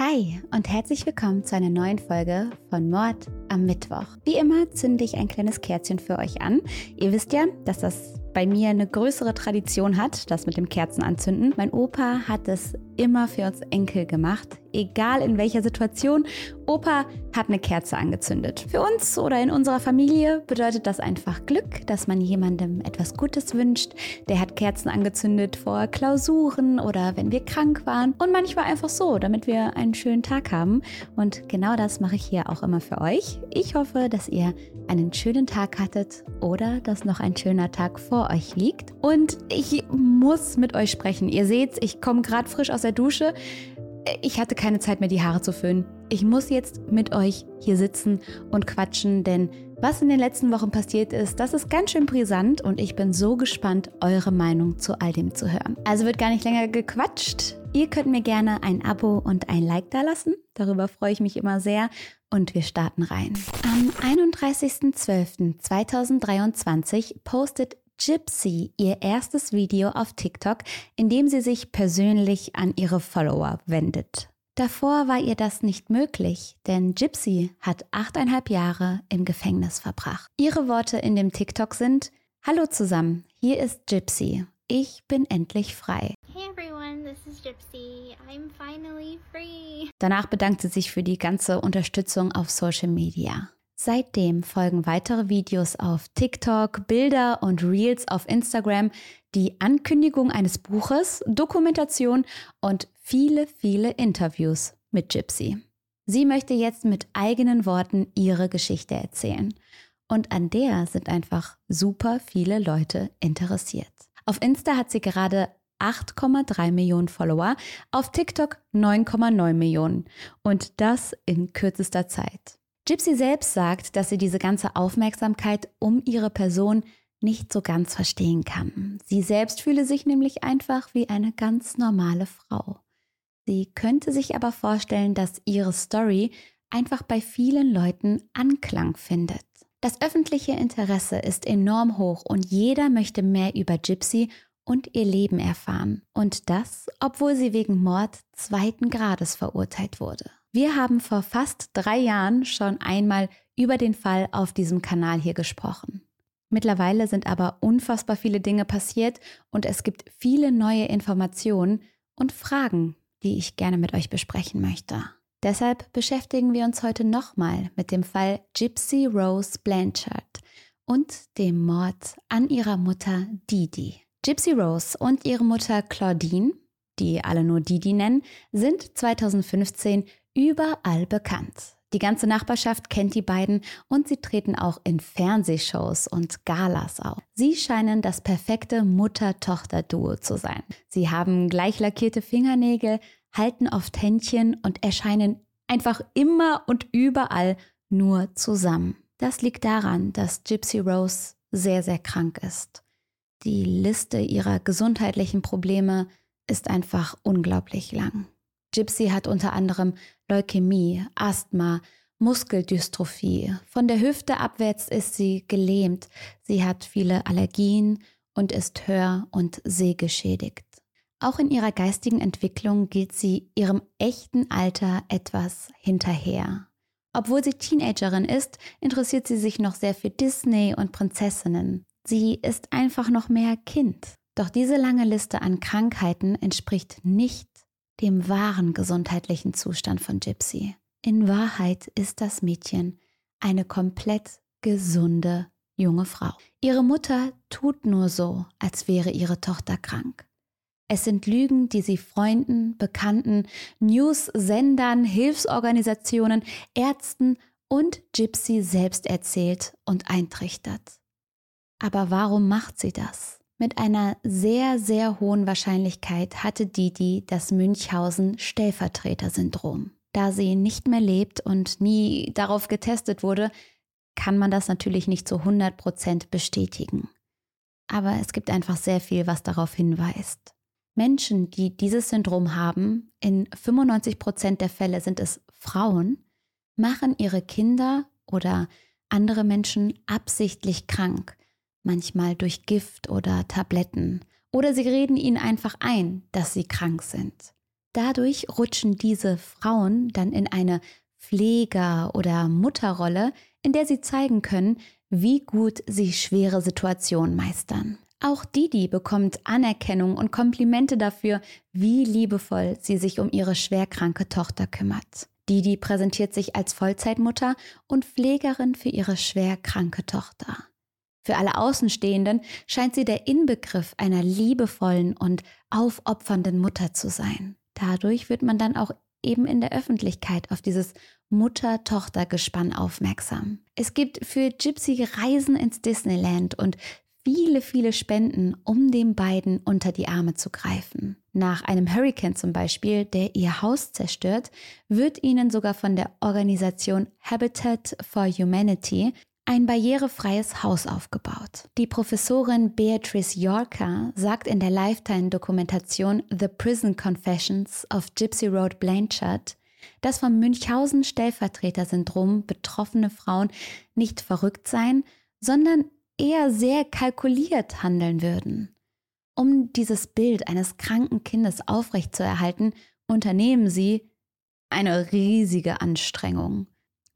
Hi und herzlich willkommen zu einer neuen Folge von Mord am Mittwoch. Wie immer zünde ich ein kleines Kerzchen für euch an. Ihr wisst ja, dass das bei mir eine größere Tradition hat, das mit dem Kerzen anzünden. Mein Opa hat es immer für uns Enkel gemacht, egal in welcher Situation. Opa hat eine Kerze angezündet. Für uns oder in unserer Familie bedeutet das einfach Glück, dass man jemandem etwas Gutes wünscht. Der hat Kerzen angezündet vor Klausuren oder wenn wir krank waren und manchmal einfach so, damit wir einen schönen Tag haben. Und genau das mache ich hier auch immer für euch. Ich hoffe, dass ihr einen schönen Tag hattet oder dass noch ein schöner Tag vor euch liegt. Und ich muss mit euch sprechen. Ihr seht, ich komme gerade frisch aus der Dusche. Ich hatte keine Zeit mehr, die Haare zu föhnen. Ich muss jetzt mit euch hier sitzen und quatschen, denn was in den letzten Wochen passiert ist, das ist ganz schön brisant und ich bin so gespannt, eure Meinung zu all dem zu hören. Also wird gar nicht länger gequatscht. Ihr könnt mir gerne ein Abo und ein Like dalassen. Darüber freue ich mich immer sehr und wir starten rein. Am 31.12.2023 postet Gypsy ihr erstes Video auf TikTok, in dem sie sich persönlich an ihre Follower wendet. Davor war ihr das nicht möglich, denn Gypsy hat achteinhalb Jahre im Gefängnis verbracht. Ihre Worte in dem TikTok sind, Hallo zusammen, hier ist Gypsy. Ich bin endlich frei. Hey everyone, this is Gypsy. I'm finally free. Danach bedankt sie sich für die ganze Unterstützung auf Social Media. Seitdem folgen weitere Videos auf TikTok, Bilder und Reels auf Instagram, die Ankündigung eines Buches, Dokumentation und viele, viele Interviews mit Gypsy. Sie möchte jetzt mit eigenen Worten ihre Geschichte erzählen. Und an der sind einfach super viele Leute interessiert. Auf Insta hat sie gerade 8,3 Millionen Follower, auf TikTok 9,9 Millionen. Und das in kürzester Zeit. Gypsy selbst sagt, dass sie diese ganze Aufmerksamkeit um ihre Person nicht so ganz verstehen kann. Sie selbst fühle sich nämlich einfach wie eine ganz normale Frau. Sie könnte sich aber vorstellen, dass ihre Story einfach bei vielen Leuten Anklang findet. Das öffentliche Interesse ist enorm hoch und jeder möchte mehr über Gypsy und ihr Leben erfahren. Und das, obwohl sie wegen Mord zweiten Grades verurteilt wurde. Wir haben vor fast drei Jahren schon einmal über den Fall auf diesem Kanal hier gesprochen. Mittlerweile sind aber unfassbar viele Dinge passiert und es gibt viele neue Informationen und Fragen, die ich gerne mit euch besprechen möchte. Deshalb beschäftigen wir uns heute nochmal mit dem Fall Gypsy Rose Blanchard und dem Mord an ihrer Mutter Didi. Gypsy Rose und ihre Mutter Claudine, die alle nur Didi nennen, sind 2015 überall bekannt. Die ganze Nachbarschaft kennt die beiden und sie treten auch in Fernsehshows und Galas auf. Sie scheinen das perfekte Mutter-Tochter-Duo zu sein. Sie haben gleich lackierte Fingernägel, halten oft Händchen und erscheinen einfach immer und überall nur zusammen. Das liegt daran, dass Gypsy Rose sehr, sehr krank ist. Die Liste ihrer gesundheitlichen Probleme ist einfach unglaublich lang. Gypsy hat unter anderem Leukämie, Asthma, Muskeldystrophie. Von der Hüfte abwärts ist sie gelähmt. Sie hat viele Allergien und ist hör- und sehgeschädigt. Auch in ihrer geistigen Entwicklung geht sie ihrem echten Alter etwas hinterher. Obwohl sie Teenagerin ist, interessiert sie sich noch sehr für Disney und Prinzessinnen. Sie ist einfach noch mehr Kind. Doch diese lange Liste an Krankheiten entspricht nicht dem wahren gesundheitlichen Zustand von Gypsy. In Wahrheit ist das Mädchen eine komplett gesunde junge Frau. Ihre Mutter tut nur so, als wäre ihre Tochter krank. Es sind Lügen, die sie Freunden, Bekannten, News-Sendern, Hilfsorganisationen, Ärzten und Gypsy selbst erzählt und eintrichtert. Aber warum macht sie das? Mit einer sehr, sehr hohen Wahrscheinlichkeit hatte Didi das Münchhausen-Stellvertreter-Syndrom. Da sie nicht mehr lebt und nie darauf getestet wurde, kann man das natürlich nicht zu 100% bestätigen. Aber es gibt einfach sehr viel, was darauf hinweist. Menschen, die dieses Syndrom haben, in 95% der Fälle sind es Frauen, machen ihre Kinder oder andere Menschen absichtlich krank, manchmal durch Gift oder Tabletten. Oder sie reden ihnen einfach ein, dass sie krank sind. Dadurch rutschen diese Frauen dann in eine Pfleger- oder Mutterrolle, in der sie zeigen können, wie gut sie schwere Situationen meistern. Auch Didi bekommt Anerkennung und Komplimente dafür, wie liebevoll sie sich um ihre schwerkranke Tochter kümmert. Didi präsentiert sich als Vollzeitmutter und Pflegerin für ihre schwerkranke Tochter. Für alle Außenstehenden scheint sie der Inbegriff einer liebevollen und aufopfernden Mutter zu sein. Dadurch wird man dann auch eben in der Öffentlichkeit auf dieses Mutter-Tochter-Gespann aufmerksam. Es gibt für Gypsy Reisen ins Disneyland und viele, viele Spenden, um den beiden unter die Arme zu greifen. Nach einem Hurricane zum Beispiel, der ihr Haus zerstört, wird ihnen sogar von der Organisation Habitat for Humanity ein barrierefreies Haus aufgebaut. Die Professorin Beatrice Yorker sagt in der Lifetime-Dokumentation The Prison Confessions of Gypsy Road Blanchard, dass vom Münchhausen-Stellvertreter-Syndrom betroffene Frauen nicht verrückt seien, sondern eher sehr kalkuliert handeln würden. Um dieses Bild eines kranken Kindes aufrechtzuerhalten, unternehmen sie eine riesige Anstrengung.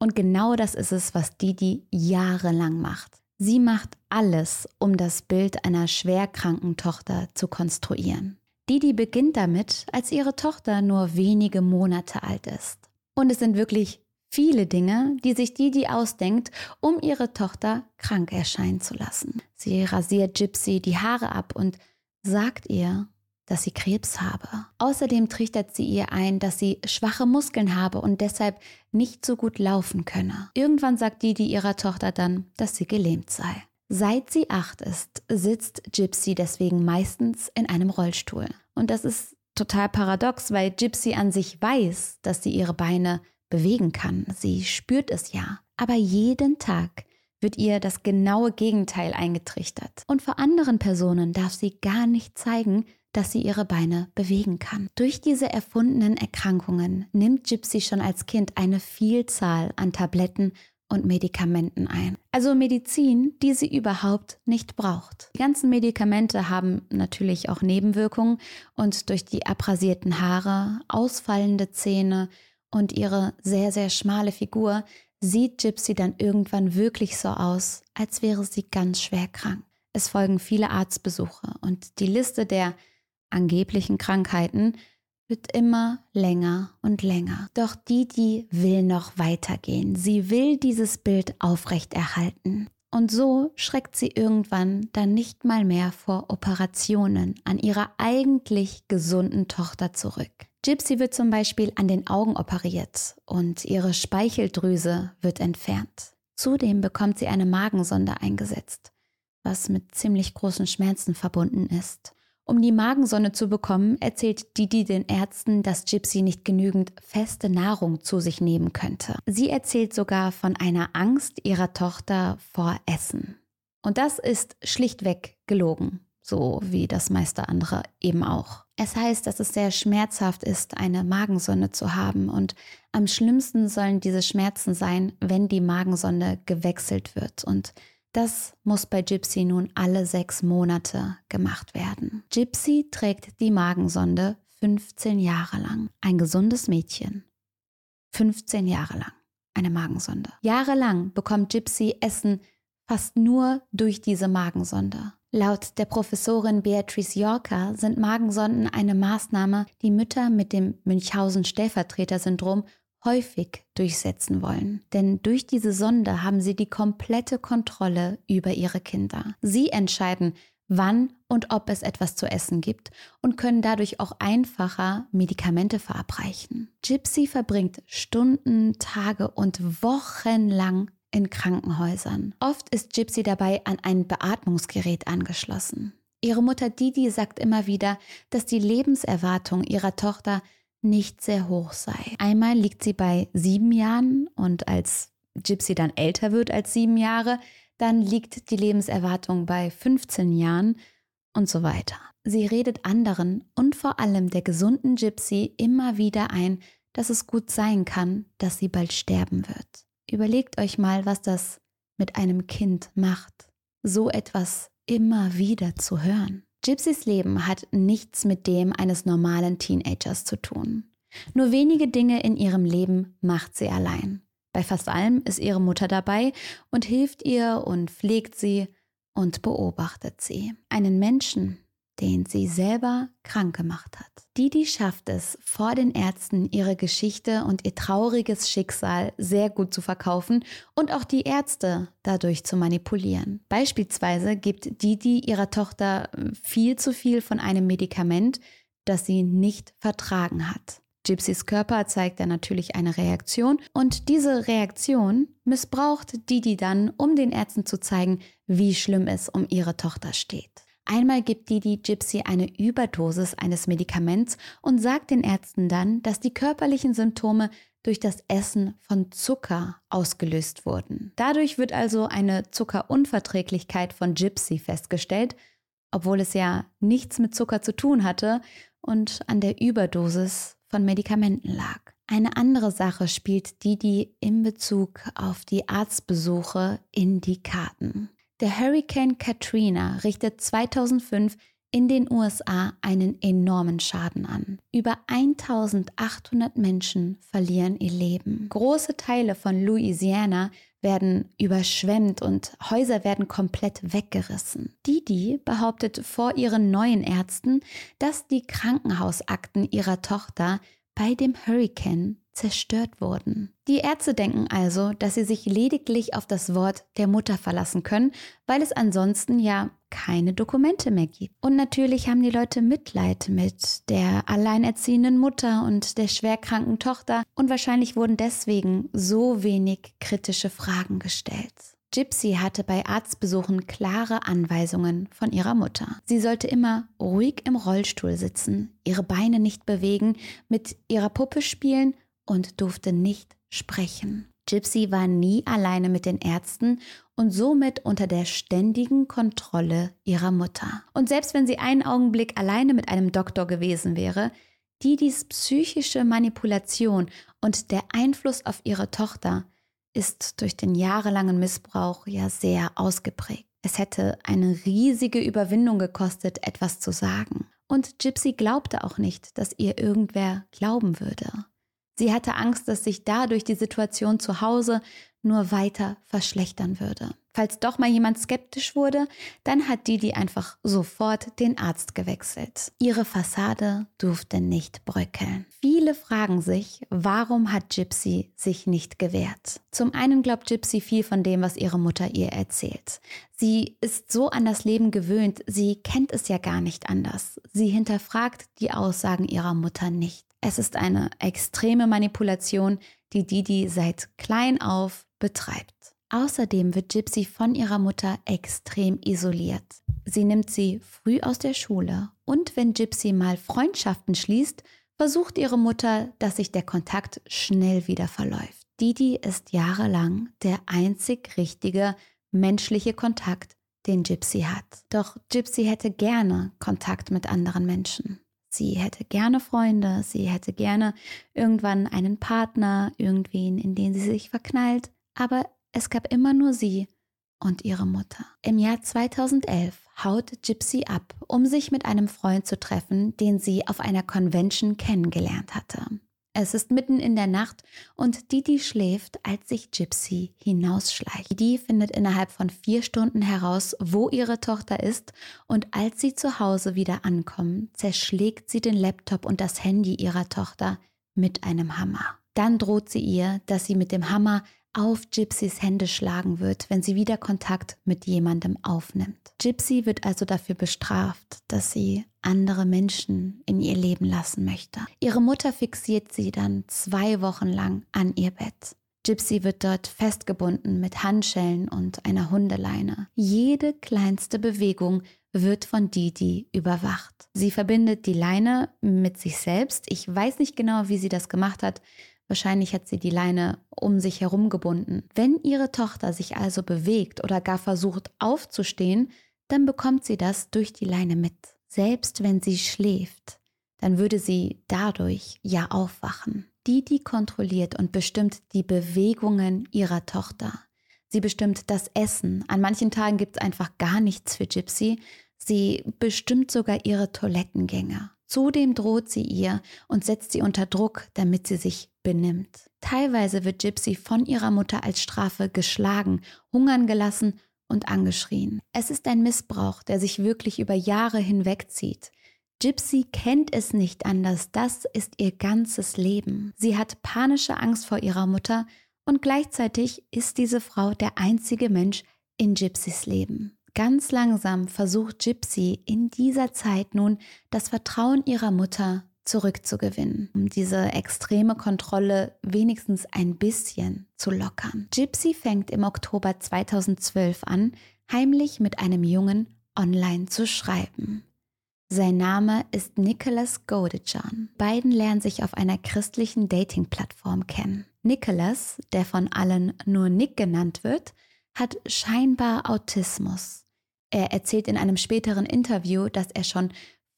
Und genau das ist es, was Didi jahrelang macht. Sie macht alles, um das Bild einer schwerkranken Tochter zu konstruieren. Didi beginnt damit, als ihre Tochter nur wenige Monate alt ist. Und es sind wirklich viele Dinge, die sich Didi ausdenkt, um ihre Tochter krank erscheinen zu lassen. Sie rasiert Gypsy die Haare ab und sagt ihr, dass sie Krebs habe. Außerdem trichtert sie ihr ein, dass sie schwache Muskeln habe und deshalb nicht so gut laufen könne. Irgendwann sagt Didi ihrer Tochter dann, dass sie gelähmt sei. Seit sie acht ist, sitzt Gypsy deswegen meistens in einem Rollstuhl. Und das ist total paradox, weil Gypsy an sich weiß, dass sie ihre Beine bewegen kann. Sie spürt es ja. Aber jeden Tag wird ihr das genaue Gegenteil eingetrichtert. Und vor anderen Personen darf sie gar nicht zeigen, dass sie ihre Beine bewegen kann. Durch diese erfundenen Erkrankungen nimmt Gypsy schon als Kind eine Vielzahl an Tabletten und Medikamenten ein. Also Medizin, die sie überhaupt nicht braucht. Die ganzen Medikamente haben natürlich auch Nebenwirkungen und durch die abrasierten Haare, ausfallende Zähne und ihre sehr, sehr schmale Figur sieht Gypsy dann irgendwann wirklich so aus, als wäre sie ganz schwer krank. Es folgen viele Arztbesuche und die Liste der angeblichen Krankheiten wird immer länger und länger. Doch Didi will noch weitergehen. Sie will dieses Bild aufrechterhalten. Und so schreckt sie irgendwann dann nicht mal mehr vor Operationen an ihrer eigentlich gesunden Tochter zurück. Gypsy wird zum Beispiel an den Augen operiert und ihre Speicheldrüse wird entfernt. Zudem bekommt sie eine Magensonde eingesetzt, was mit ziemlich großen Schmerzen verbunden ist. Um die Magensonne zu bekommen, erzählt Didi den Ärzten, dass Gypsy nicht genügend feste Nahrung zu sich nehmen könnte. Sie erzählt sogar von einer Angst ihrer Tochter vor Essen. Und das ist schlichtweg gelogen, so wie das meiste andere eben auch. Es heißt, dass es sehr schmerzhaft ist, eine Magensonde zu haben und am schlimmsten sollen diese Schmerzen sein, wenn die Magensonde gewechselt wird und das muss bei Gypsy nun alle sechs Monate gemacht werden. Gypsy trägt die Magensonde 15 Jahre lang. Ein gesundes Mädchen. 15 Jahre lang. Eine Magensonde. Jahrelang bekommt Gypsy Essen fast nur durch diese Magensonde. Laut der Professorin Beatrice Yorker sind Magensonden eine Maßnahme, die Mütter mit dem Münchhausen-Stellvertreter-Syndrom häufig durchsetzen wollen. Denn durch diese Sonde haben sie die komplette Kontrolle über ihre Kinder. Sie entscheiden, wann und ob es etwas zu essen gibt und können dadurch auch einfacher Medikamente verabreichen. Gypsy verbringt Stunden, Tage und Wochen lang in Krankenhäusern. Oft ist Gypsy dabei an ein Beatmungsgerät angeschlossen. Ihre Mutter Didi sagt immer wieder, dass die Lebenserwartung ihrer Tochter nicht sehr hoch sei. Einmal liegt sie bei sieben Jahren und als Gypsy dann älter wird als sieben Jahre, dann liegt die Lebenserwartung bei 15 Jahren und so weiter. Sie redet anderen und vor allem der gesunden Gypsy immer wieder ein, dass es gut sein kann, dass sie bald sterben wird. Überlegt euch mal, was das mit einem Kind macht, so etwas immer wieder zu hören. Gypsys Leben hat nichts mit dem eines normalen Teenagers zu tun. Nur wenige Dinge in ihrem Leben macht sie allein. Bei fast allem ist ihre Mutter dabei und hilft ihr und pflegt sie und beobachtet sie. Einen Menschen, den sie selber krank gemacht hat. Didi schafft es, vor den Ärzten ihre Geschichte und ihr trauriges Schicksal sehr gut zu verkaufen und auch die Ärzte dadurch zu manipulieren. Beispielsweise gibt Didi ihrer Tochter viel zu viel von einem Medikament, das sie nicht vertragen hat. Gypsys Körper zeigt dann natürlich eine Reaktion und diese Reaktion missbraucht Didi dann, um den Ärzten zu zeigen, wie schlimm es um ihre Tochter steht. Einmal gibt Didi Gypsy eine Überdosis eines Medikaments und sagt den Ärzten dann, dass die körperlichen Symptome durch das Essen von Zucker ausgelöst wurden. Dadurch wird also eine Zuckerunverträglichkeit von Gypsy festgestellt, obwohl es ja nichts mit Zucker zu tun hatte und an der Überdosis von Medikamenten lag. Eine andere Sache spielt Didi in Bezug auf die Arztbesuche in die Karten. Der Hurricane Katrina richtet 2005 in den USA einen enormen Schaden an. Über 1800 Menschen verlieren ihr Leben. Große Teile von Louisiana werden überschwemmt und Häuser werden komplett weggerissen. Didi behauptet vor ihren neuen Ärzten, dass die Krankenhausakten ihrer Tochter bei dem Hurricane zerstört wurden. Die Ärzte denken also, dass sie sich lediglich auf das Wort der Mutter verlassen können, weil es ansonsten ja keine Dokumente mehr gibt. Und natürlich haben die Leute Mitleid mit der alleinerziehenden Mutter und der schwerkranken Tochter und wahrscheinlich wurden deswegen so wenig kritische Fragen gestellt. Gypsy hatte bei Arztbesuchen klare Anweisungen von ihrer Mutter. Sie sollte immer ruhig im Rollstuhl sitzen, ihre Beine nicht bewegen, mit ihrer Puppe spielen und durfte nicht sprechen. Gypsy war nie alleine mit den Ärzten und somit unter der ständigen Kontrolle ihrer Mutter. Und selbst wenn sie einen Augenblick alleine mit einem Doktor gewesen wäre, die dies psychische Manipulation und der Einfluss auf ihre Tochter ist durch den jahrelangen Missbrauch ja sehr ausgeprägt. Es hätte eine riesige Überwindung gekostet, etwas zu sagen. Und Gypsy glaubte auch nicht, dass ihr irgendwer glauben würde. Sie hatte Angst, dass sich dadurch die Situation zu Hause nur weiter verschlechtern würde. Falls doch mal jemand skeptisch wurde, dann hat Didi einfach sofort den Arzt gewechselt. Ihre Fassade durfte nicht bröckeln. Viele fragen sich, warum hat Gypsy sich nicht gewehrt? Zum einen glaubt Gypsy viel von dem, was ihre Mutter ihr erzählt. Sie ist so an das Leben gewöhnt, sie kennt es ja gar nicht anders. Sie hinterfragt die Aussagen ihrer Mutter nicht. Es ist eine extreme Manipulation, die Didi seit klein auf betreibt. Außerdem wird Gypsy von ihrer Mutter extrem isoliert. Sie nimmt sie früh aus der Schule und wenn Gypsy mal Freundschaften schließt, versucht ihre Mutter, dass sich der Kontakt schnell wieder verläuft. Didi ist jahrelang der einzig richtige menschliche Kontakt, den Gypsy hat. Doch Gypsy hätte gerne Kontakt mit anderen Menschen. Sie hätte gerne Freunde, sie hätte gerne irgendwann einen Partner, irgendwen, in den sie sich verknallt, aber es gab immer nur sie und ihre Mutter. Im Jahr 2011 haut Gypsy ab, um sich mit einem Freund zu treffen, den sie auf einer Convention kennengelernt hatte. Es ist mitten in der Nacht und Didi schläft, als sich Gypsy hinausschleicht. Didi findet innerhalb von vier Stunden heraus, wo ihre Tochter ist und als sie zu Hause wieder ankommen, zerschlägt sie den Laptop und das Handy ihrer Tochter mit einem Hammer. Dann droht sie ihr, dass sie mit dem Hammer auf Gypsys Hände schlagen wird, wenn sie wieder Kontakt mit jemandem aufnimmt. Gypsy wird also dafür bestraft, dass sie andere Menschen in ihr Leben lassen möchte. Ihre Mutter fixiert sie dann zwei Wochen lang an ihr Bett. Gypsy wird dort festgebunden mit Handschellen und einer Hundeleine. Jede kleinste Bewegung wird von Didi überwacht. Sie verbindet die Leine mit sich selbst. Ich weiß nicht genau, wie sie das gemacht hat. Wahrscheinlich hat sie die Leine um sich herum gebunden. Wenn ihre Tochter sich also bewegt oder gar versucht aufzustehen, dann bekommt sie das durch die Leine mit. Selbst wenn sie schläft, dann würde sie dadurch ja aufwachen. Didi kontrolliert und bestimmt die Bewegungen ihrer Tochter. Sie bestimmt das Essen. An manchen Tagen gibt es einfach gar nichts für Gypsy. Sie bestimmt sogar ihre Toilettengänge. Zudem droht sie ihr und setzt sie unter Druck, damit sie sich benimmt. Teilweise wird Gypsy von ihrer Mutter als Strafe geschlagen, hungern gelassen und angeschrien. Es ist ein Missbrauch, der sich wirklich über Jahre hinwegzieht. Gypsy kennt es nicht anders, das ist ihr ganzes Leben. Sie hat panische Angst vor ihrer Mutter und gleichzeitig ist diese Frau der einzige Mensch in Gypsys Leben. Ganz langsam versucht Gypsy in dieser Zeit nun das Vertrauen ihrer Mutter zurückzugewinnen, um diese extreme Kontrolle wenigstens ein bisschen zu lockern. Gypsy fängt im Oktober 2012 an, heimlich mit einem Jungen online zu schreiben. Sein Name ist Nicholas Godejan. Beiden lernen sich auf einer christlichen Dating-Plattform kennen. Nicholas, der von allen nur Nick genannt wird, hat scheinbar Autismus. Er erzählt in einem späteren Interview, dass er schon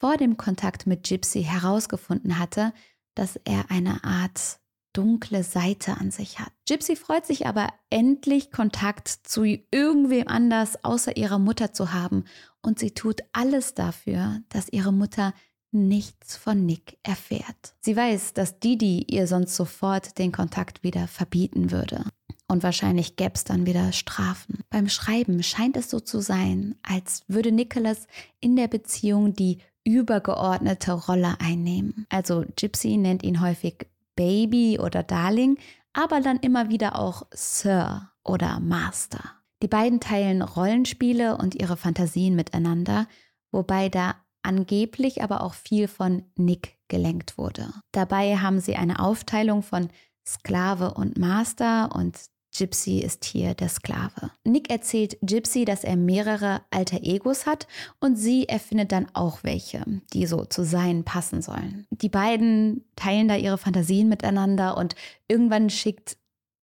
vor dem Kontakt mit Gypsy herausgefunden hatte, dass er eine Art dunkle Seite an sich hat. Gypsy freut sich aber endlich Kontakt zu irgendwem anders außer ihrer Mutter zu haben und sie tut alles dafür, dass ihre Mutter nichts von Nick erfährt. Sie weiß, dass Didi ihr sonst sofort den Kontakt wieder verbieten würde. Und wahrscheinlich gäbe es dann wieder Strafen. Beim Schreiben scheint es so zu sein, als würde Nicholas in der Beziehung die übergeordnete Rolle einnehmen. Also Gypsy nennt ihn häufig Baby oder Darling, aber dann immer wieder auch Sir oder Master. Die beiden teilen Rollenspiele und ihre Fantasien miteinander, wobei da angeblich aber auch viel von Nick gelenkt wurde. Dabei haben sie eine Aufteilung von Sklave und Master und Gypsy ist hier der Sklave. Nick erzählt Gypsy, dass er mehrere alter Egos hat und sie erfindet dann auch welche, die so zu sein passen sollen. Die beiden teilen da ihre Fantasien miteinander und irgendwann schickt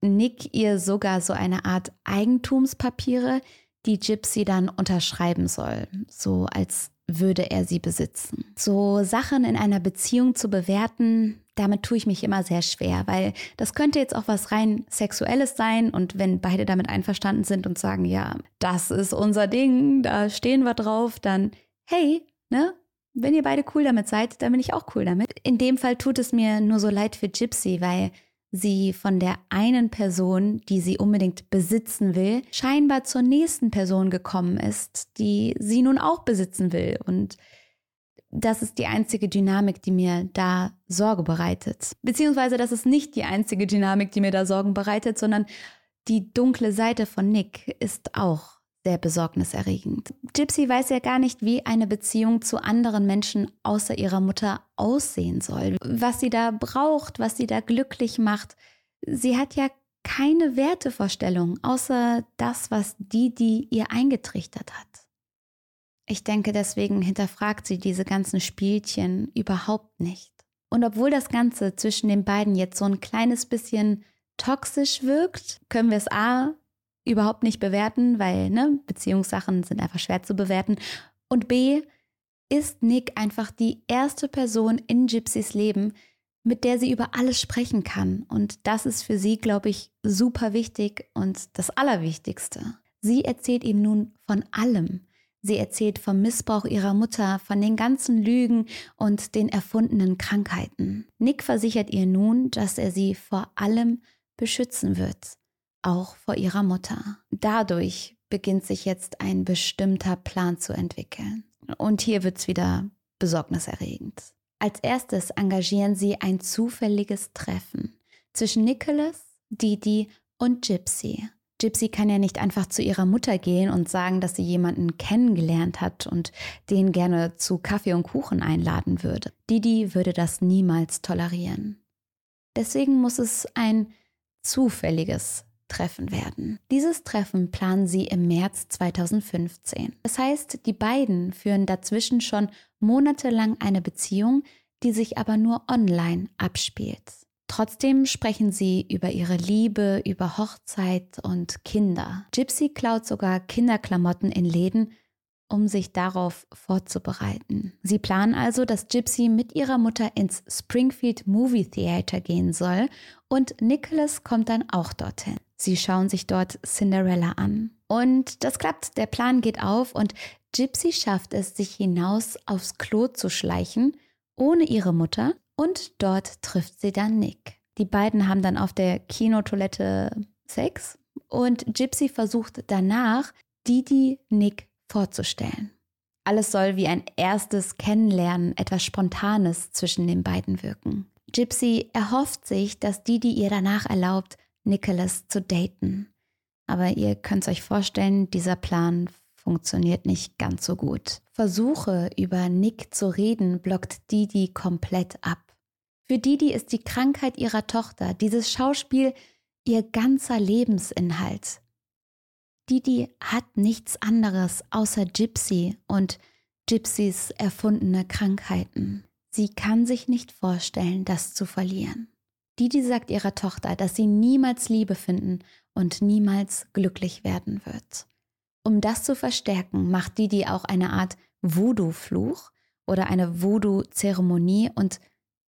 Nick ihr sogar so eine Art Eigentumspapiere, die Gypsy dann unterschreiben soll, so als würde er sie besitzen. So Sachen in einer Beziehung zu bewerten, damit tue ich mich immer sehr schwer, weil das könnte jetzt auch was rein Sexuelles sein und wenn beide damit einverstanden sind und sagen, ja, das ist unser Ding, da stehen wir drauf, dann hey, ne? Wenn ihr beide cool damit seid, dann bin ich auch cool damit. In dem Fall tut es mir nur so leid für Gypsy, weil sie von der einen Person, die sie unbedingt besitzen will, scheinbar zur nächsten Person gekommen ist, die sie nun auch besitzen will. Und das ist die einzige Dynamik, die mir da Sorge bereitet. Beziehungsweise das ist nicht die einzige Dynamik, die mir da Sorgen bereitet, sondern die dunkle Seite von Nick ist auch sehr besorgniserregend. Gypsy weiß ja gar nicht, wie eine Beziehung zu anderen Menschen außer ihrer Mutter aussehen soll, was sie da braucht, was sie da glücklich macht. Sie hat ja keine Wertevorstellung, außer das, was die ihr eingetrichtert hat. Ich denke, deswegen hinterfragt sie diese ganzen Spielchen überhaupt nicht. Und obwohl das Ganze zwischen den beiden jetzt so ein kleines bisschen toxisch wirkt, können wir es A überhaupt nicht bewerten, weil ne, Beziehungssachen sind einfach schwer zu bewerten. Und B ist Nick einfach die erste Person in Gypsys Leben, mit der sie über alles sprechen kann. Und das ist für sie, glaube ich, super wichtig und das Allerwichtigste. Sie erzählt ihm nun von allem. Sie erzählt vom Missbrauch ihrer Mutter, von den ganzen Lügen und den erfundenen Krankheiten. Nick versichert ihr nun, dass er sie vor allem beschützen wird, auch vor ihrer Mutter. Dadurch beginnt sich jetzt ein bestimmter Plan zu entwickeln. Und hier wird es wieder besorgniserregend. Als erstes engagieren sie ein zufälliges Treffen zwischen Nicholas, Didi und Gypsy. Gypsy kann ja nicht einfach zu ihrer Mutter gehen und sagen, dass sie jemanden kennengelernt hat und den gerne zu Kaffee und Kuchen einladen würde. Didi würde das niemals tolerieren. Deswegen muss es ein zufälliges Treffen werden. Dieses Treffen planen sie im März 2015. Das heißt, die beiden führen dazwischen schon monatelang eine Beziehung, die sich aber nur online abspielt. Trotzdem sprechen sie über ihre Liebe, über Hochzeit und Kinder. Gypsy klaut sogar Kinderklamotten in Läden, um sich darauf vorzubereiten. Sie planen also, dass Gypsy mit ihrer Mutter ins Springfield Movie Theater gehen soll und Nicholas kommt dann auch dorthin. Sie schauen sich dort Cinderella an. Und das klappt, der Plan geht auf und Gypsy schafft es, sich hinaus aufs Klo zu schleichen, ohne ihre Mutter, und dort trifft sie dann Nick. Die beiden haben dann auf der Kinotoilette Sex und Gypsy versucht danach, Didi Nick vorzustellen. Alles soll wie ein erstes Kennenlernen, etwas Spontanes zwischen den beiden wirken. Gypsy erhofft sich, dass Didi ihr danach erlaubt, Nicholas zu daten. Aber ihr könnt euch vorstellen, dieser Plan funktioniert nicht ganz so gut. Versuche über Nick zu reden blockt Didi komplett ab. Für Didi ist die Krankheit ihrer Tochter, dieses Schauspiel, ihr ganzer Lebensinhalt. Didi hat nichts anderes außer Gypsy und Gypsys erfundene Krankheiten. Sie kann sich nicht vorstellen, das zu verlieren. Didi sagt ihrer Tochter, dass sie niemals Liebe finden und niemals glücklich werden wird. Um das zu verstärken, macht Didi auch eine Art Voodoo-Fluch oder eine Voodoo-Zeremonie und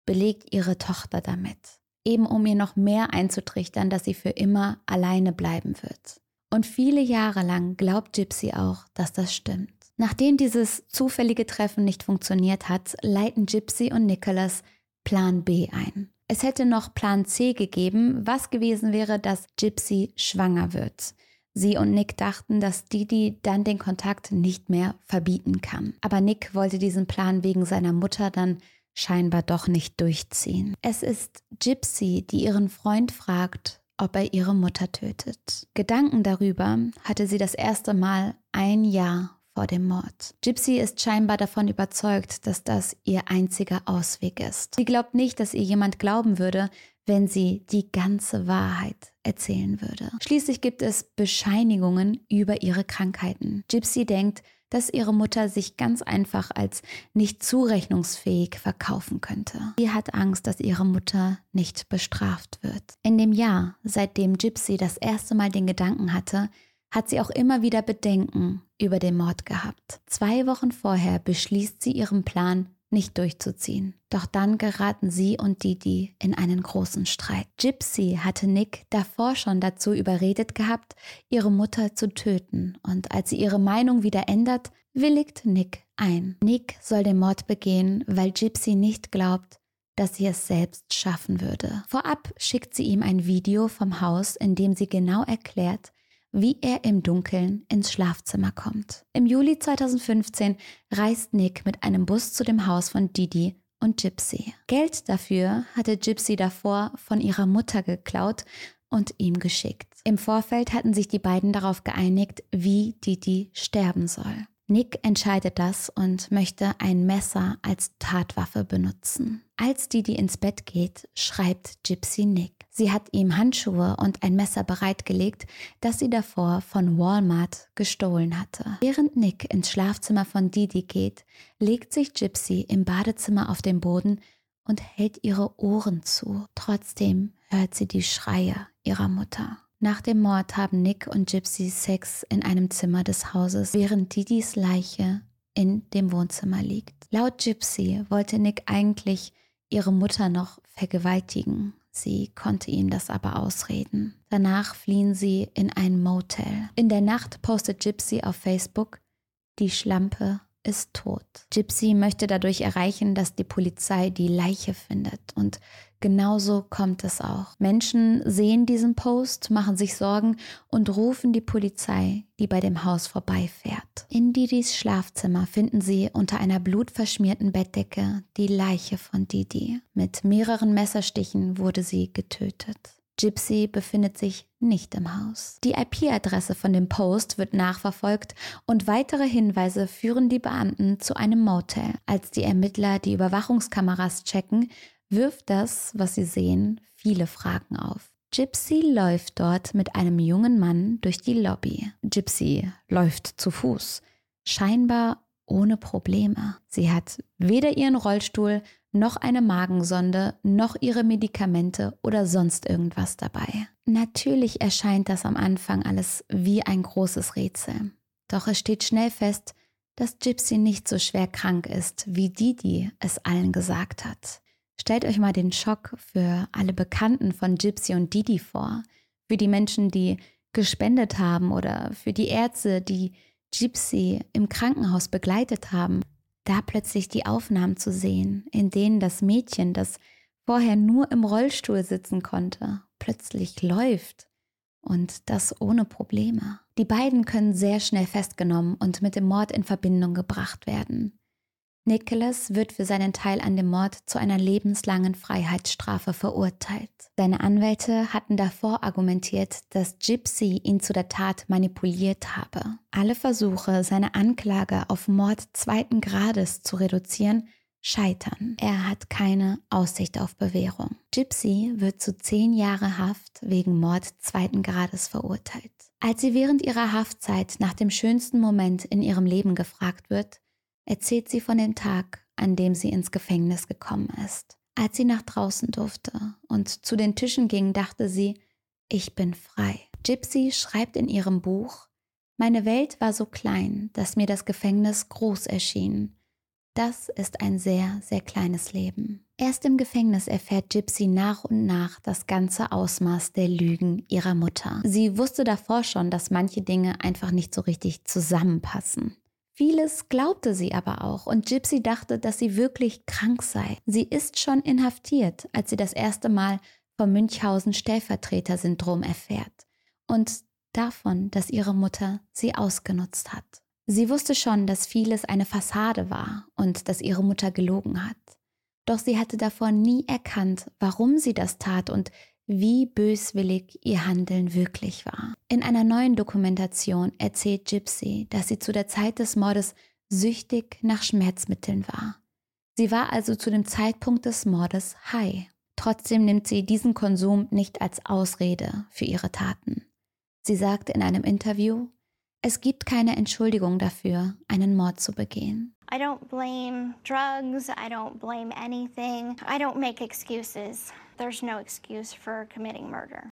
belegt ihre Tochter damit, eben um ihr noch mehr einzutrichtern, dass sie für immer alleine bleiben wird. Und viele Jahre lang glaubt Gypsy auch, dass das stimmt. Nachdem dieses zufällige Treffen nicht funktioniert hat, leiten Gypsy und Nicholas Plan B ein. Es hätte noch Plan C gegeben, was gewesen wäre, dass Gypsy schwanger wird. Sie und Nick dachten, dass Didi dann den Kontakt nicht mehr verbieten kann. Aber Nick wollte diesen Plan wegen seiner Mutter dann scheinbar doch nicht durchziehen. Es ist Gypsy, die ihren Freund fragt, ob er ihre Mutter tötet. Gedanken darüber hatte sie das erste Mal ein Jahr vor dem Mord. Gypsy ist scheinbar davon überzeugt, dass das ihr einziger Ausweg ist. Sie glaubt nicht, dass ihr jemand glauben würde, wenn sie die ganze Wahrheit erzählen würde. Schließlich gibt es Bescheinigungen über ihre Krankheiten. Gypsy denkt, dass ihre Mutter sich ganz einfach als nicht zurechnungsfähig verkaufen könnte. Sie hat Angst, dass ihre Mutter nicht bestraft wird. In dem Jahr, seitdem Gypsy das erste Mal den Gedanken hatte, hat sie auch immer wieder Bedenken über den Mord gehabt. Zwei Wochen vorher beschließt sie ihren Plan nicht durchzuziehen. Doch dann geraten sie und Didi in einen großen Streit. Gypsy hatte Nick davor schon dazu überredet gehabt, ihre Mutter zu töten. Und als sie ihre Meinung wieder ändert, willigt Nick ein. Nick soll den Mord begehen, weil Gypsy nicht glaubt, dass sie es selbst schaffen würde. Vorab schickt sie ihm ein Video vom Haus, in dem sie genau erklärt, wie er im Dunkeln ins Schlafzimmer kommt. Im Juli 2015 reist Nick mit einem Bus zu dem Haus von Didi und Gypsy. Geld dafür hatte Gypsy davor von ihrer Mutter geklaut und ihm geschickt. Im Vorfeld hatten sich die beiden darauf geeinigt, wie Didi sterben soll. Nick entscheidet das und möchte ein Messer als Tatwaffe benutzen. Als Didi ins Bett geht, schreibt Gypsy Nick. Sie hat ihm Handschuhe und ein Messer bereitgelegt, das sie davor von Walmart gestohlen hatte. Während Nick ins Schlafzimmer von Didi geht, legt sich Gypsy im Badezimmer auf den Boden und hält ihre Ohren zu. Trotzdem hört sie die Schreie ihrer Mutter. Nach dem Mord haben Nick und Gypsy Sex in einem Zimmer des Hauses, während Didis Leiche in dem Wohnzimmer liegt. Laut Gypsy wollte Nick eigentlich ihre Mutter noch vergewaltigen. Sie konnte ihm das aber ausreden. Danach fliehen sie in ein Motel. In der Nacht postet Gypsy auf Facebook, die Schlampe ist tot. Gypsy möchte dadurch erreichen, dass die Polizei die Leiche findet und genauso kommt es auch. Menschen sehen diesen Post, machen sich Sorgen und rufen die Polizei, die bei dem Haus vorbeifährt. In Didis Schlafzimmer finden sie unter einer blutverschmierten Bettdecke die Leiche von Didi. Mit mehreren Messerstichen wurde sie getötet. Gypsy befindet sich nicht im Haus. Die IP-Adresse von dem Post wird nachverfolgt und weitere Hinweise führen die Beamten zu einem Motel. Als die Ermittler die Überwachungskameras checken, wirft das, was sie sehen, viele Fragen auf. Gypsy läuft dort mit einem jungen Mann durch die Lobby. Gypsy läuft zu Fuß, scheinbar ohne Probleme. Sie hat weder ihren Rollstuhl noch eine Magensonde, noch ihre Medikamente oder sonst irgendwas dabei. Natürlich erscheint das am Anfang alles wie ein großes Rätsel. Doch es steht schnell fest, dass Gypsy nicht so schwer krank ist, wie Didi es allen gesagt hat. Stellt euch mal den Schock für alle Bekannten von Gypsy und Didi vor, für die Menschen, die gespendet haben oder für die Ärzte, die Gypsy im Krankenhaus begleitet haben, da plötzlich die Aufnahmen zu sehen, in denen das Mädchen, das vorher nur im Rollstuhl sitzen konnte, plötzlich läuft und das ohne Probleme. Die beiden können sehr schnell festgenommen und mit dem Mord in Verbindung gebracht werden. Nicholas wird für seinen Teil an dem Mord zu einer lebenslangen Freiheitsstrafe verurteilt. Seine Anwälte hatten davor argumentiert, dass Gypsy ihn zu der Tat manipuliert habe. Alle Versuche, seine Anklage auf Mord zweiten Grades zu reduzieren, scheitern. Er hat keine Aussicht auf Bewährung. Gypsy wird zu zehn Jahre Haft wegen Mord zweiten Grades verurteilt. Als sie während ihrer Haftzeit nach dem schönsten Moment in ihrem Leben gefragt wird, erzählt sie von dem Tag, an dem sie ins Gefängnis gekommen ist. Als sie nach draußen durfte und zu den Tischen ging, dachte sie, ich bin frei. Gypsy schreibt in ihrem Buch, meine Welt war so klein, dass mir das Gefängnis groß erschien. Das ist ein sehr, sehr kleines Leben. Erst im Gefängnis erfährt Gypsy nach und nach das ganze Ausmaß der Lügen ihrer Mutter. Sie wusste davor schon, dass manche Dinge einfach nicht so richtig zusammenpassen. Vieles glaubte sie aber auch und Gypsy dachte, dass sie wirklich krank sei. Sie ist schon inhaftiert, als sie das erste Mal vom Münchhausen Stellvertreter-Syndrom erfährt und davon, dass ihre Mutter sie ausgenutzt hat. Sie wusste schon, dass vieles eine Fassade war und dass ihre Mutter gelogen hat. Doch sie hatte davor nie erkannt, warum sie das tat und wie böswillig ihr Handeln wirklich war. In einer neuen Dokumentation erzählt Gypsy, dass sie zu der Zeit des Mordes süchtig nach Schmerzmitteln war. Sie war also zu dem Zeitpunkt des Mordes high. Trotzdem nimmt sie diesen Konsum nicht als Ausrede für ihre Taten. Sie sagt in einem Interview, es gibt keine Entschuldigung dafür, einen Mord zu begehen. I don't blame drugs, I don't blame anything, I don't make excuses.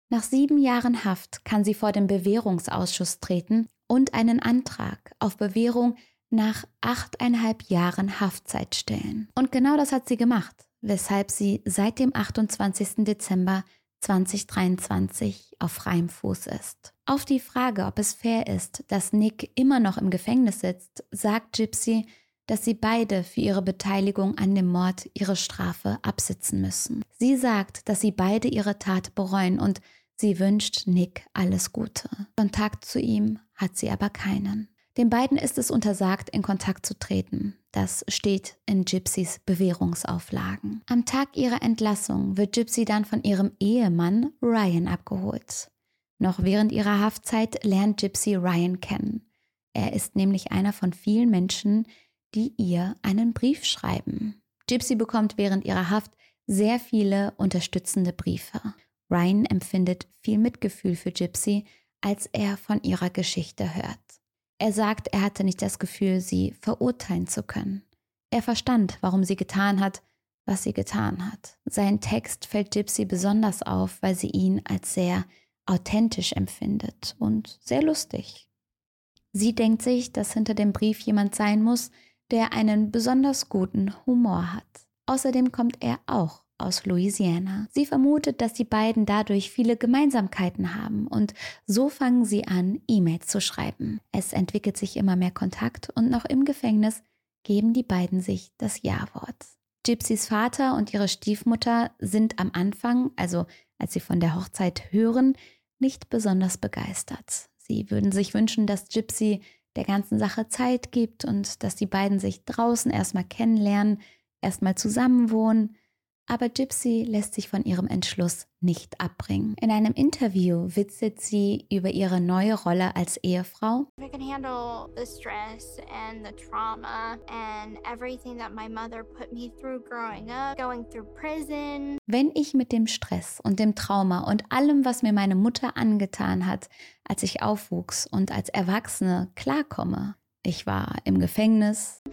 Nach sieben Jahren Haft kann sie vor den Bewährungsausschuss treten und einen Antrag auf Bewährung nach achteinhalb Jahren Haftzeit stellen. Und genau das hat sie gemacht, weshalb sie seit dem 28. Dezember 2023 auf freiem Fuß ist. Auf die Frage, ob es fair ist, dass Nick immer noch im Gefängnis sitzt, sagt Gypsy, dass sie beide für ihre Beteiligung an dem Mord ihre Strafe absitzen müssen. Sie sagt, dass sie beide ihre Tat bereuen und sie wünscht Nick alles Gute. Kontakt zu ihm hat sie aber keinen. Den beiden ist es untersagt, in Kontakt zu treten. Das steht in Gypsys Bewährungsauflagen. Am Tag ihrer Entlassung wird Gypsy dann von ihrem Ehemann Ryan abgeholt. Noch während ihrer Haftzeit lernt Gypsy Ryan kennen. Er ist nämlich einer von vielen Menschen, die ihr einen Brief schreiben. Gypsy bekommt während ihrer Haft sehr viele unterstützende Briefe. Ryan empfindet viel Mitgefühl für Gypsy, als er von ihrer Geschichte hört. Er sagt, er hatte nicht das Gefühl, sie verurteilen zu können. Er verstand, warum sie getan hat, was sie getan hat. Sein Text fällt Gypsy besonders auf, weil sie ihn als sehr authentisch empfindet und sehr lustig. Sie denkt sich, dass hinter dem Brief jemand sein muss, der einen besonders guten Humor hat. Außerdem kommt er auch aus Louisiana. Sie vermutet, dass die beiden dadurch viele Gemeinsamkeiten haben und so fangen sie an, E-Mails zu schreiben. Es entwickelt sich immer mehr Kontakt und noch im Gefängnis geben die beiden sich das Ja-Wort. Gypsys Vater und ihre Stiefmutter sind am Anfang, also als sie von der Hochzeit hören, nicht besonders begeistert. Sie würden sich wünschen, dass Gypsy der ganzen Sache Zeit gibt und dass die beiden sich draußen erstmal kennenlernen, erstmal zusammenwohnen. Aber Gypsy lässt sich von ihrem Entschluss nicht abbringen. In einem Interview witzelt sie über ihre neue Rolle als Ehefrau. I can handle the stress and the trauma and everything that my mother put me through growing up, going through prison. Wenn ich mit dem Stress und dem Trauma und allem, was mir meine Mutter angetan hat, als ich aufwuchs und als Erwachsene klarkomme. Ich war im Gefängnis. I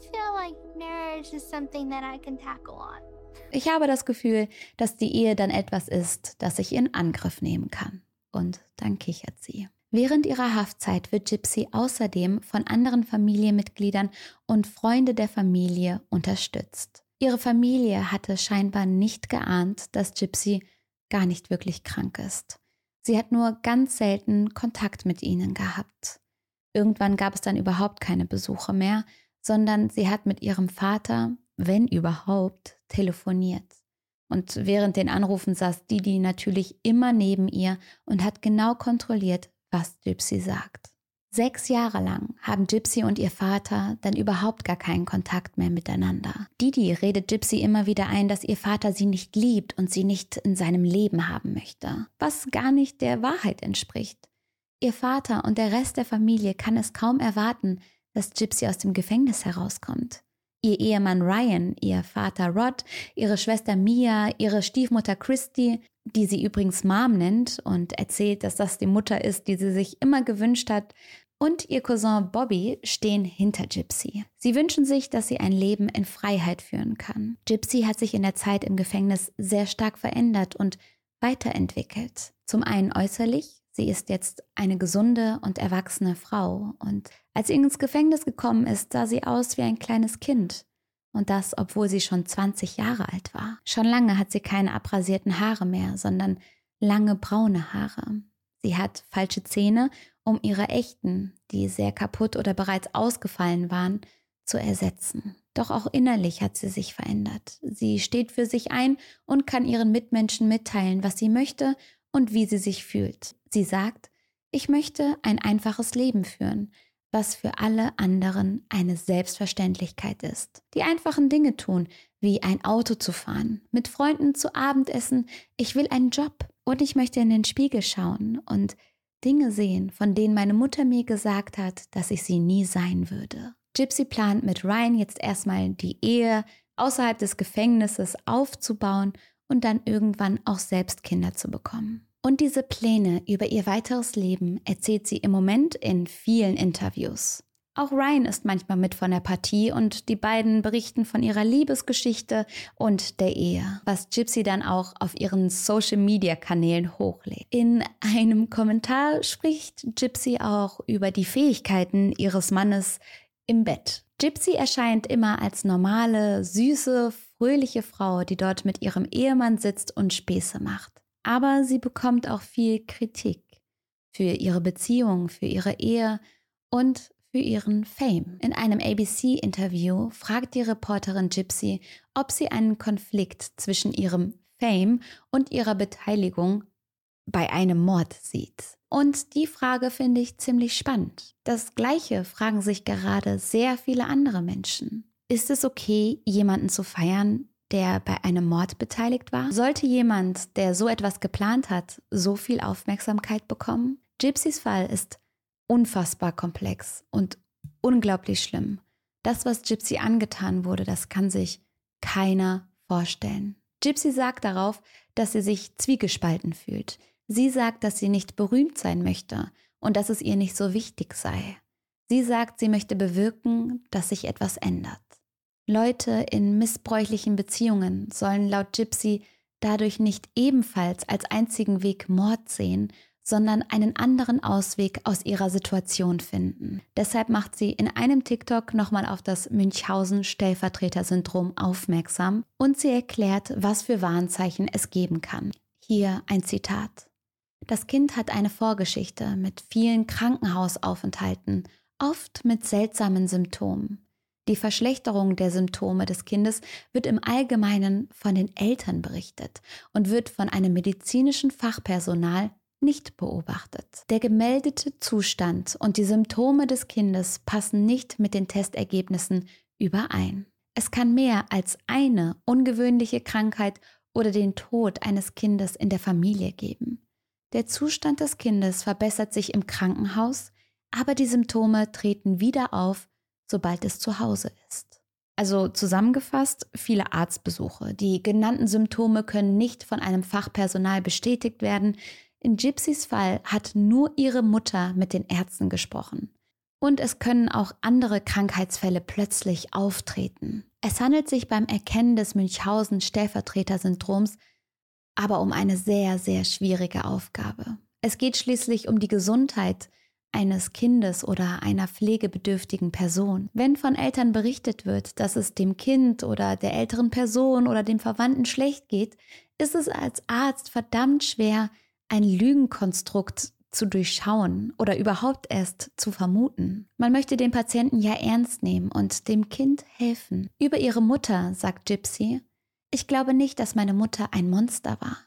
feel like marriage is something that I can tackle on. Ich habe das Gefühl, dass die Ehe dann etwas ist, das ich in Angriff nehmen kann. Und dann kichert sie. Während ihrer Haftzeit wird Gypsy außerdem von anderen Familienmitgliedern und Freunde der Familie unterstützt. Ihre Familie hatte scheinbar nicht geahnt, dass Gypsy gar nicht wirklich krank ist. Sie hat nur ganz selten Kontakt mit ihnen gehabt. Irgendwann gab es dann überhaupt keine Besuche mehr, sondern sie hat mit ihrem Vater, wenn überhaupt, telefoniert. Und während den Anrufen saß Didi natürlich immer neben ihr und hat genau kontrolliert, was Gypsy sagt. Sechs Jahre lang haben Gypsy und ihr Vater dann überhaupt gar keinen Kontakt mehr miteinander. Didi redet Gypsy immer wieder ein, dass ihr Vater sie nicht liebt und sie nicht in seinem Leben haben möchte, was gar nicht der Wahrheit entspricht. Ihr Vater und der Rest der Familie kann es kaum erwarten, dass Gypsy aus dem Gefängnis herauskommt. Ihr Ehemann Ryan, ihr Vater Rod, ihre Schwester Mia, ihre Stiefmutter Christy, die sie übrigens Mom nennt und erzählt, dass das die Mutter ist, die sie sich immer gewünscht hat, und ihr Cousin Bobby stehen hinter Gypsy. Sie wünschen sich, dass sie ein Leben in Freiheit führen kann. Gypsy hat sich in der Zeit im Gefängnis sehr stark verändert und weiterentwickelt. Zum einen äußerlich, sie ist jetzt eine gesunde und erwachsene Frau und als sie ins Gefängnis gekommen ist, sah sie aus wie ein kleines Kind. Und das, obwohl sie schon 20 Jahre alt war. Schon lange hat sie keine abrasierten Haare mehr, sondern lange braune Haare. Sie hat falsche Zähne um ihre echten, die sehr kaputt oder bereits ausgefallen waren, zu ersetzen. Doch auch innerlich hat sie sich verändert. Sie steht für sich ein und kann ihren Mitmenschen mitteilen, was sie möchte und wie sie sich fühlt. Sie sagt, ich möchte ein einfaches Leben führen, was für alle anderen eine Selbstverständlichkeit ist. Die einfachen Dinge tun, wie ein Auto zu fahren, mit Freunden zu Abendessen, ich will einen Job und ich möchte in den Spiegel schauen und Dinge sehen, von denen meine Mutter mir gesagt hat, dass ich sie nie sein würde. Gypsy plant mit Ryan jetzt erstmal die Ehe außerhalb des Gefängnisses aufzubauen und dann irgendwann auch selbst Kinder zu bekommen. Und diese Pläne über ihr weiteres Leben erzählt sie im Moment in vielen Interviews. Auch Ryan ist manchmal mit von der Partie und die beiden berichten von ihrer Liebesgeschichte und der Ehe, was Gypsy dann auch auf ihren Social-Media-Kanälen hochlädt. In einem Kommentar spricht Gypsy auch über die Fähigkeiten ihres Mannes im Bett. Gypsy erscheint immer als normale, süße, fröhliche Frau, die dort mit ihrem Ehemann sitzt und Späße macht. Aber sie bekommt auch viel Kritik für ihre Beziehung, für ihre Ehe und für ihren Fame. In einem ABC-Interview fragt die Reporterin Gypsy, ob sie einen Konflikt zwischen ihrem Fame und ihrer Beteiligung bei einem Mord sieht. Und die Frage finde ich ziemlich spannend. Das gleiche fragen sich gerade sehr viele andere Menschen. Ist es okay, jemanden zu feiern, der bei einem Mord beteiligt war? Sollte jemand, der so etwas geplant hat, so viel Aufmerksamkeit bekommen? Gypsys Fall ist unfassbar komplex und unglaublich schlimm. Das, was Gypsy angetan wurde, das kann sich keiner vorstellen. Gypsy sagt darauf, dass sie sich zwiegespalten fühlt. Sie sagt, dass sie nicht berühmt sein möchte und dass es ihr nicht so wichtig sei. Sie sagt, sie möchte bewirken, dass sich etwas ändert. Leute in missbräuchlichen Beziehungen sollen laut Gypsy dadurch nicht ebenfalls als einzigen Weg Mord sehen, sondern einen anderen Ausweg aus ihrer Situation finden. Deshalb macht sie in einem TikTok nochmal auf das Münchhausen-Stellvertreter-Syndrom aufmerksam und sie erklärt, was für Warnzeichen es geben kann. Hier ein Zitat. Das Kind hat eine Vorgeschichte mit vielen Krankenhausaufenthalten, oft mit seltsamen Symptomen. Die Verschlechterung der Symptome des Kindes wird im Allgemeinen von den Eltern berichtet und wird von einem medizinischen Fachpersonal nicht beobachtet. Der gemeldete Zustand und die Symptome des Kindes passen nicht mit den Testergebnissen überein. Es kann mehr als eine ungewöhnliche Krankheit oder den Tod eines Kindes in der Familie geben. Der Zustand des Kindes verbessert sich im Krankenhaus, aber die Symptome treten wieder auf, sobald es zu Hause ist. Also zusammengefasst, viele Arztbesuche. Die genannten Symptome können nicht von einem Fachpersonal bestätigt werden, in Gypsys Fall hat nur ihre Mutter mit den Ärzten gesprochen. Und es können auch andere Krankheitsfälle plötzlich auftreten. Es handelt sich beim Erkennen des Münchhausen-Stellvertreter-Syndroms aber um eine sehr, sehr schwierige Aufgabe. Es geht schließlich um die Gesundheit eines Kindes oder einer pflegebedürftigen Person. Wenn von Eltern berichtet wird, dass es dem Kind oder der älteren Person oder dem Verwandten schlecht geht, ist es als Arzt verdammt schwer, ein Lügenkonstrukt zu durchschauen oder überhaupt erst zu vermuten. Man möchte den Patienten ja ernst nehmen und dem Kind helfen. Über ihre Mutter sagt Gypsy, ich glaube nicht, dass meine Mutter ein Monster war.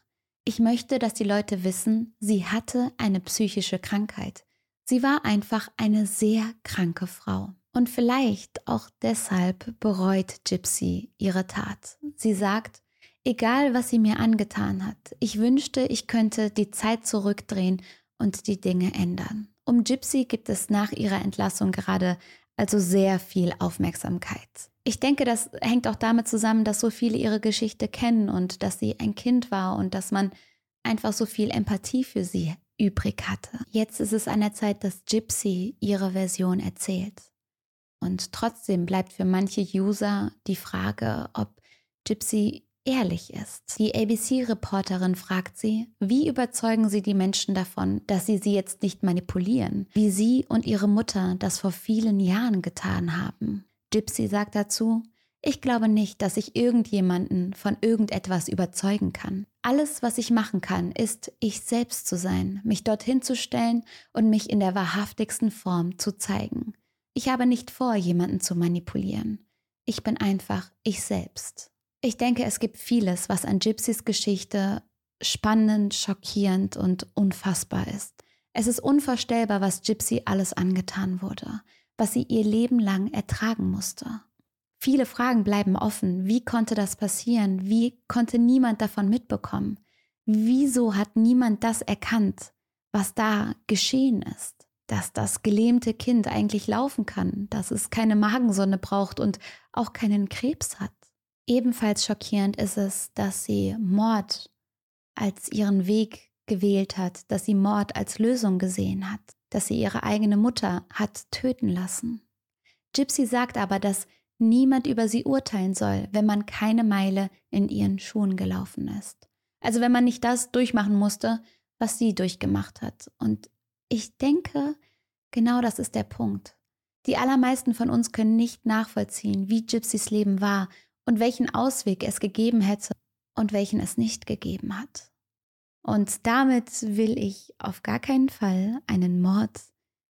Ich möchte, dass die Leute wissen, sie hatte eine psychische Krankheit. Sie war einfach eine sehr kranke Frau. Und vielleicht auch deshalb bereut Gypsy ihre Tat. Sie sagt, egal was sie mir angetan hat, ich wünschte, ich könnte die Zeit zurückdrehen und die Dinge ändern. Um Gypsy gibt es nach ihrer Entlassung gerade also sehr viel Aufmerksamkeit. Ich denke, das hängt auch damit zusammen, dass so viele ihre Geschichte kennen und dass sie ein Kind war und dass man einfach so viel Empathie für sie übrig hatte. Jetzt ist es an der Zeit, dass Gypsy ihre Version erzählt. Und trotzdem bleibt für manche User die Frage, ob Gypsy ehrlich ist. Die ABC-Reporterin fragt sie, wie überzeugen sie die Menschen davon, dass sie sie jetzt nicht manipulieren, wie sie und ihre Mutter das vor vielen Jahren getan haben. Gypsy sagt dazu, ich glaube nicht, dass ich irgendjemanden von irgendetwas überzeugen kann. Alles, was ich machen kann, ist, ich selbst zu sein, mich dorthin zu stellen und mich in der wahrhaftigsten Form zu zeigen. Ich habe nicht vor, jemanden zu manipulieren. Ich bin einfach ich selbst. Ich denke, es gibt vieles, was an Gypsys Geschichte spannend, schockierend und unfassbar ist. Es ist unvorstellbar, was Gypsy alles angetan wurde, was sie ihr Leben lang ertragen musste. Viele Fragen bleiben offen. Wie konnte das passieren? Wie konnte niemand davon mitbekommen? Wieso hat niemand das erkannt, was da geschehen ist? Dass das gelähmte Kind eigentlich laufen kann, dass es keine Magensonne braucht und auch keinen Krebs hat. Ebenfalls schockierend ist es, dass sie Mord als ihren Weg gewählt hat, dass sie Mord als Lösung gesehen hat, dass sie ihre eigene Mutter hat töten lassen. Gypsy sagt aber, dass niemand über sie urteilen soll, wenn man keine Meile in ihren Schuhen gelaufen ist. Also wenn man nicht das durchmachen musste, was sie durchgemacht hat. Und ich denke, genau das ist der Punkt. Die allermeisten von uns können nicht nachvollziehen, wie Gypsys Leben war und welchen Ausweg es gegeben hätte und welchen es nicht gegeben hat. Und damit will ich auf gar keinen Fall einen Mord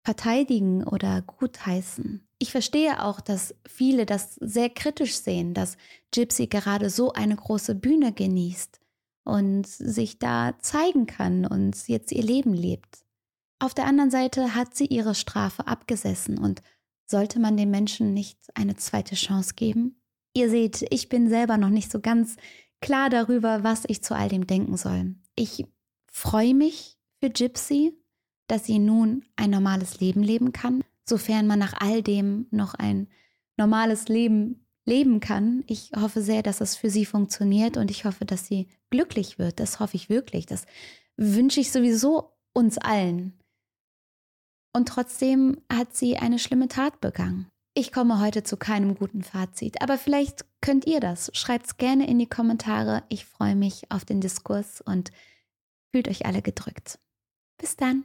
verteidigen oder gutheißen. Ich verstehe auch, dass viele das sehr kritisch sehen, dass Gypsy gerade so eine große Bühne genießt und sich da zeigen kann und jetzt ihr Leben lebt. Auf der anderen Seite hat sie ihre Strafe abgesessen und sollte man den Menschen nicht eine zweite Chance geben? Ihr seht, ich bin selber noch nicht so ganz klar darüber, was ich zu all dem denken soll. Ich freue mich für Gypsy, dass sie nun ein normales Leben leben kann sofern man nach all dem noch ein normales Leben leben kann. Ich hoffe sehr, dass es für sie funktioniert und ich hoffe, dass sie glücklich wird. Das hoffe ich wirklich. Das wünsche ich sowieso uns allen. Und trotzdem hat sie eine schlimme Tat begangen. Ich komme heute zu keinem guten Fazit, aber vielleicht könnt ihr das. Schreibt es gerne in die Kommentare. Ich freue mich auf den Diskurs und fühlt euch alle gedrückt. Bis dann.